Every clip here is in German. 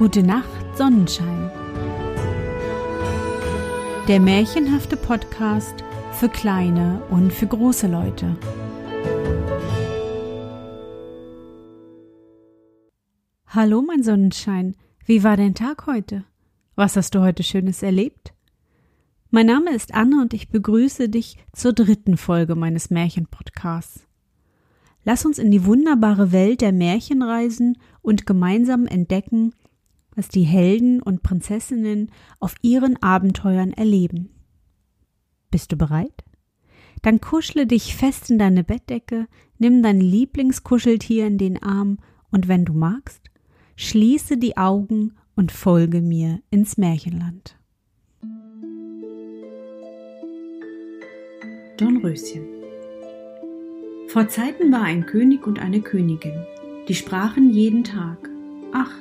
Gute Nacht, Sonnenschein. Der märchenhafte Podcast für kleine und für große Leute. Hallo, mein Sonnenschein. Wie war dein Tag heute? Was hast du heute Schönes erlebt? Mein Name ist Anne und ich begrüße dich zur dritten Folge meines Märchenpodcasts. Lass uns in die wunderbare Welt der Märchen reisen und gemeinsam entdecken, was die Helden und Prinzessinnen auf ihren Abenteuern erleben. Bist du bereit? Dann kuschle dich fest in deine Bettdecke, nimm dein Lieblingskuscheltier in den Arm und wenn du magst, schließe die Augen und folge mir ins Märchenland. Dornröschen Vor Zeiten war ein König und eine Königin, die sprachen jeden Tag, ach,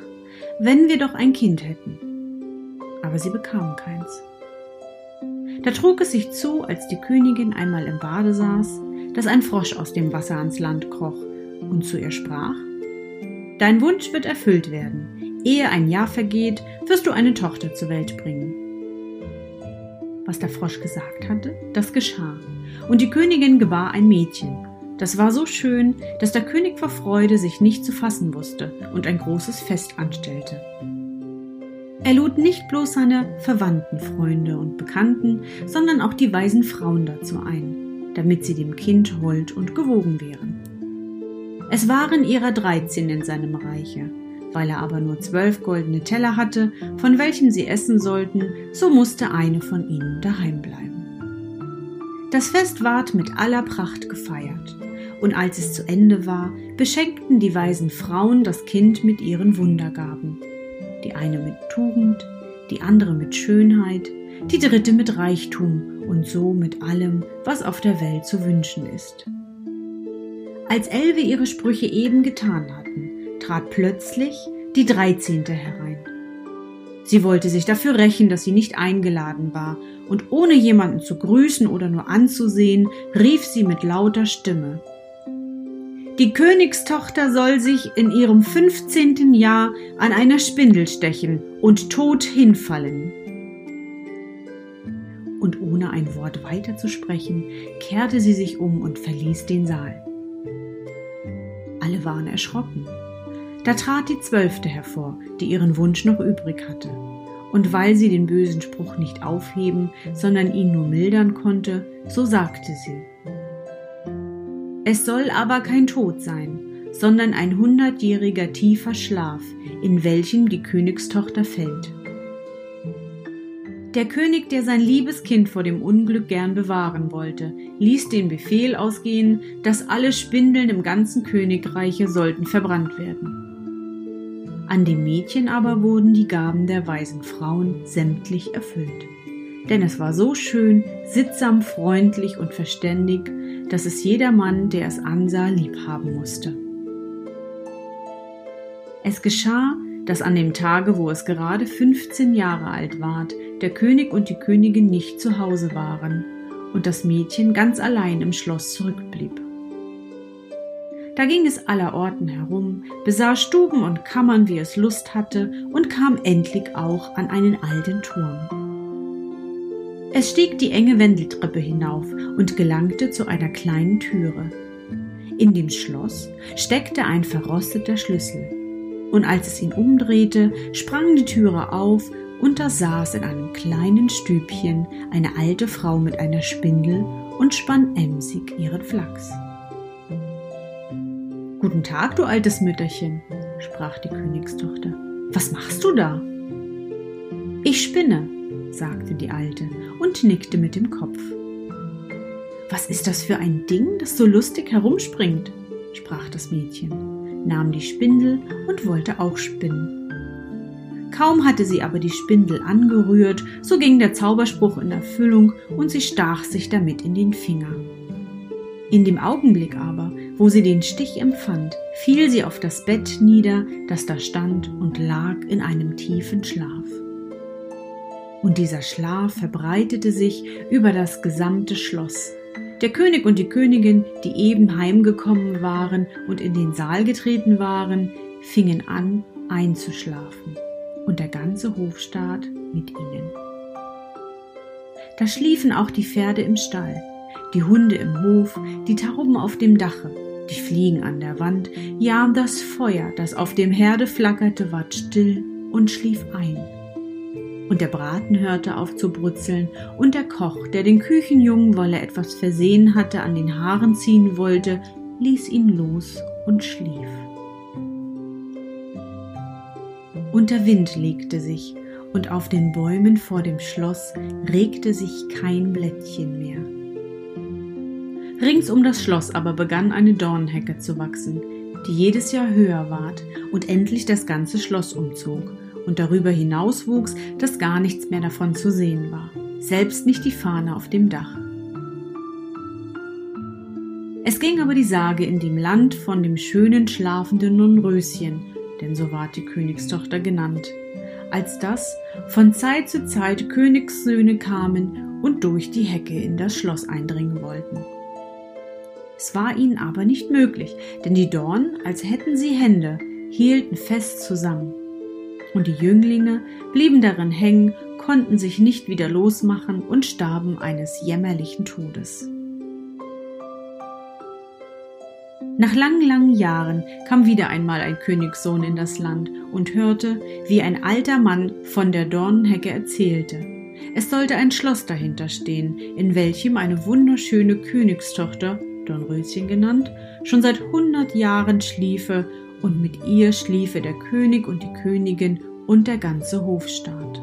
wenn wir doch ein Kind hätten. Aber sie bekamen keins. Da trug es sich zu, als die Königin einmal im Bade saß, dass ein Frosch aus dem Wasser ans Land kroch und zu ihr sprach Dein Wunsch wird erfüllt werden. Ehe ein Jahr vergeht, wirst du eine Tochter zur Welt bringen. Was der Frosch gesagt hatte, das geschah. Und die Königin gebar ein Mädchen, das war so schön, dass der König vor Freude sich nicht zu fassen wusste und ein großes Fest anstellte. Er lud nicht bloß seine Verwandten, Freunde und Bekannten, sondern auch die weisen Frauen dazu ein, damit sie dem Kind hold und gewogen wären. Es waren ihrer dreizehn in seinem Reiche. Weil er aber nur zwölf goldene Teller hatte, von welchen sie essen sollten, so musste eine von ihnen daheim bleiben. Das Fest ward mit aller Pracht gefeiert und als es zu Ende war, beschenkten die weisen Frauen das Kind mit ihren Wundergaben. Die eine mit Tugend, die andere mit Schönheit, die dritte mit Reichtum und so mit allem, was auf der Welt zu wünschen ist. Als Elve ihre Sprüche eben getan hatten, trat plötzlich die Dreizehnte herein. Sie wollte sich dafür rächen, dass sie nicht eingeladen war, und ohne jemanden zu grüßen oder nur anzusehen, rief sie mit lauter Stimme die Königstochter soll sich in ihrem fünfzehnten Jahr an einer Spindel stechen und tot hinfallen. Und ohne ein Wort weiter zu sprechen, kehrte sie sich um und verließ den Saal. Alle waren erschrocken. Da trat die Zwölfte hervor, die ihren Wunsch noch übrig hatte. Und weil sie den bösen Spruch nicht aufheben, sondern ihn nur mildern konnte, so sagte sie, es soll aber kein Tod sein, sondern ein hundertjähriger tiefer Schlaf, in welchem die Königstochter fällt. Der König, der sein liebes Kind vor dem Unglück gern bewahren wollte, ließ den Befehl ausgehen, dass alle Spindeln im ganzen Königreiche sollten verbrannt werden. An dem Mädchen aber wurden die Gaben der weisen Frauen sämtlich erfüllt. Denn es war so schön, sittsam, freundlich und verständig, dass es jedermann, der es ansah, lieb haben musste. Es geschah, dass an dem Tage, wo es gerade 15 Jahre alt ward, der König und die Königin nicht zu Hause waren und das Mädchen ganz allein im Schloss zurückblieb. Da ging es aller Orten herum, besah Stuben und Kammern, wie es Lust hatte, und kam endlich auch an einen alten Turm. Es stieg die enge Wendeltreppe hinauf und gelangte zu einer kleinen Türe. In dem Schloss steckte ein verrosteter Schlüssel. Und als es ihn umdrehte, sprang die Türe auf und da saß in einem kleinen Stübchen eine alte Frau mit einer Spindel und spann emsig ihren Flachs. Guten Tag, du altes Mütterchen, sprach die Königstochter. Was machst du da? Ich spinne, sagte die Alte und nickte mit dem Kopf. Was ist das für ein Ding, das so lustig herumspringt? sprach das Mädchen, nahm die Spindel und wollte auch spinnen. Kaum hatte sie aber die Spindel angerührt, so ging der Zauberspruch in Erfüllung und sie stach sich damit in den Finger. In dem Augenblick aber, wo sie den Stich empfand, fiel sie auf das Bett nieder, das da stand und lag in einem tiefen Schlaf und dieser Schlaf verbreitete sich über das gesamte Schloss. Der König und die Königin, die eben heimgekommen waren und in den Saal getreten waren, fingen an einzuschlafen. und der ganze Hofstaat mit ihnen. Da schliefen auch die Pferde im Stall, die Hunde im Hof, die Tauben auf dem Dache, die Fliegen an der Wand, ja das Feuer, das auf dem Herde flackerte, ward still und schlief ein. Und der Braten hörte auf zu brutzeln, und der Koch, der den Küchenjungen, weil er etwas versehen hatte, an den Haaren ziehen wollte, ließ ihn los und schlief. Und der Wind legte sich, und auf den Bäumen vor dem Schloss regte sich kein Blättchen mehr. Rings um das Schloss aber begann eine Dornhecke zu wachsen, die jedes Jahr höher ward und endlich das ganze Schloss umzog, und darüber hinaus wuchs, dass gar nichts mehr davon zu sehen war, selbst nicht die Fahne auf dem Dach. Es ging aber die Sage in dem Land von dem schönen schlafenden Nunröschen, denn so ward die Königstochter genannt, als dass von Zeit zu Zeit Königssöhne kamen und durch die Hecke in das Schloss eindringen wollten. Es war ihnen aber nicht möglich, denn die Dornen, als hätten sie Hände, hielten fest zusammen. Und die Jünglinge blieben darin hängen, konnten sich nicht wieder losmachen und starben eines jämmerlichen Todes. Nach langen, langen Jahren kam wieder einmal ein Königssohn in das Land und hörte, wie ein alter Mann von der Dornenhecke erzählte. Es sollte ein Schloss dahinter stehen, in welchem eine wunderschöne Königstochter Dornröschen genannt, schon seit hundert Jahren schliefe, und mit ihr schliefe der König und die Königin und der ganze Hofstaat.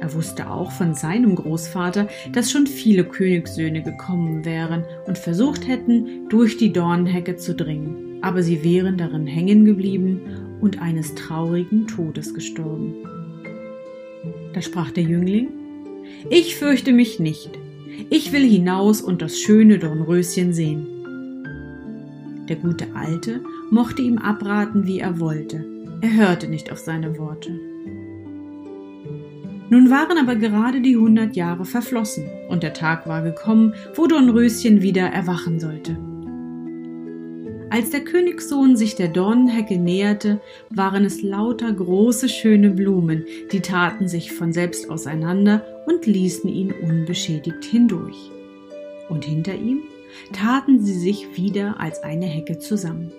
Er wusste auch von seinem Großvater, dass schon viele Königssöhne gekommen wären und versucht hätten, durch die Dornhecke zu dringen, aber sie wären darin hängen geblieben und eines traurigen Todes gestorben. Da sprach der Jüngling, Ich fürchte mich nicht, ich will hinaus und das schöne Dornröschen sehen. Der gute Alte mochte ihm abraten, wie er wollte. Er hörte nicht auf seine Worte. Nun waren aber gerade die hundert Jahre verflossen und der Tag war gekommen, wo Dornröschen wieder erwachen sollte. Als der Königssohn sich der Dornenhecke näherte, waren es lauter große, schöne Blumen, die taten sich von selbst auseinander und ließen ihn unbeschädigt hindurch. Und hinter ihm taten sie sich wieder als eine Hecke zusammen.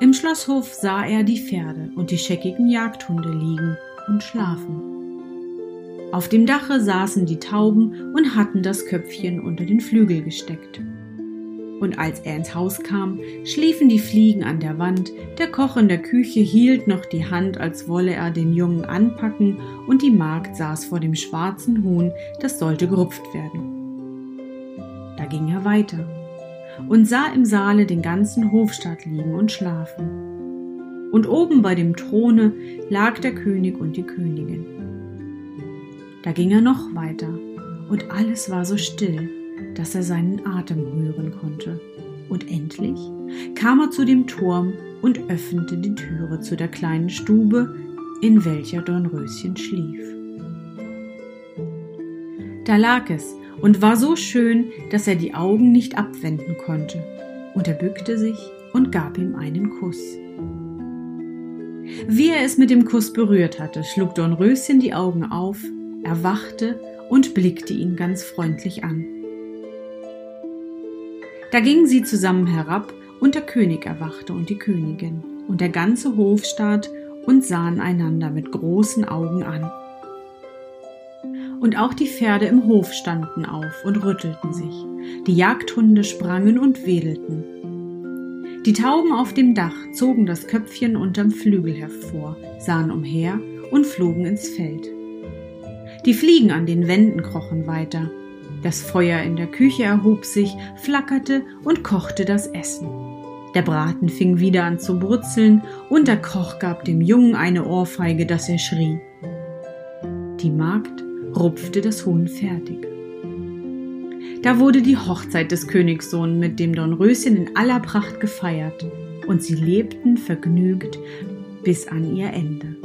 Im Schlosshof sah er die Pferde und die scheckigen Jagdhunde liegen und schlafen. Auf dem Dache saßen die Tauben und hatten das Köpfchen unter den Flügel gesteckt und als er ins Haus kam, schliefen die Fliegen an der Wand, der Koch in der Küche hielt noch die Hand, als wolle er den Jungen anpacken, und die Magd saß vor dem schwarzen Huhn, das sollte gerupft werden. Da ging er weiter und sah im Saale den ganzen Hofstaat liegen und schlafen. Und oben bei dem Throne lag der König und die Königin. Da ging er noch weiter, und alles war so still, dass er seinen Atem hören konnte. Und endlich kam er zu dem Turm und öffnete die Türe zu der kleinen Stube, in welcher Dornröschen schlief. Da lag es und war so schön, dass er die Augen nicht abwenden konnte, und er bückte sich und gab ihm einen Kuss. Wie er es mit dem Kuss berührt hatte, schlug Dornröschen die Augen auf, erwachte und blickte ihn ganz freundlich an. Da gingen sie zusammen herab, und der König erwachte und die Königin und der ganze Hofstaat und sahen einander mit großen Augen an. Und auch die Pferde im Hof standen auf und rüttelten sich, die Jagdhunde sprangen und wedelten. Die Tauben auf dem Dach zogen das Köpfchen unterm Flügel hervor, sahen umher und flogen ins Feld. Die Fliegen an den Wänden krochen weiter, das Feuer in der Küche erhob sich, flackerte und kochte das Essen. Der Braten fing wieder an zu brutzeln und der Koch gab dem Jungen eine Ohrfeige, dass er schrie. Die Magd rupfte das Huhn fertig. Da wurde die Hochzeit des Königssohn mit dem Dornröschen in aller Pracht gefeiert und sie lebten vergnügt bis an ihr Ende.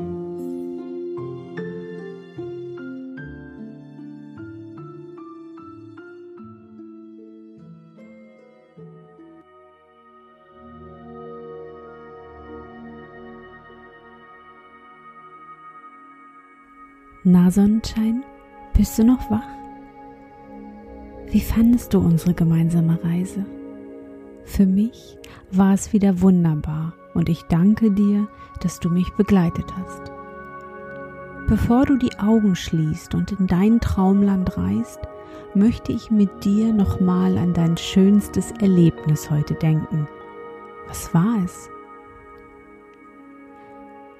Na Sonnenschein? Bist du noch wach? Wie fandest du unsere gemeinsame Reise? Für mich war es wieder wunderbar und ich danke dir, dass du mich begleitet hast. Bevor du die Augen schließt und in dein Traumland reist, möchte ich mit dir nochmal an dein schönstes Erlebnis heute denken. Was war es?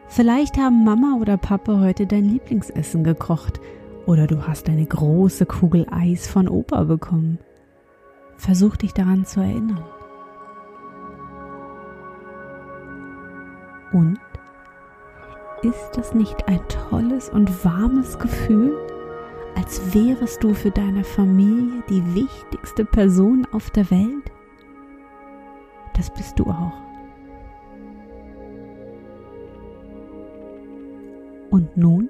Vielleicht haben Mama oder Papa heute dein Lieblingsessen gekocht oder du hast eine große Kugel Eis von Opa bekommen. Versuch dich daran zu erinnern. Und ist das nicht ein tolles und warmes Gefühl, als wärest du für deine Familie die wichtigste Person auf der Welt? Das bist du auch. Und nun?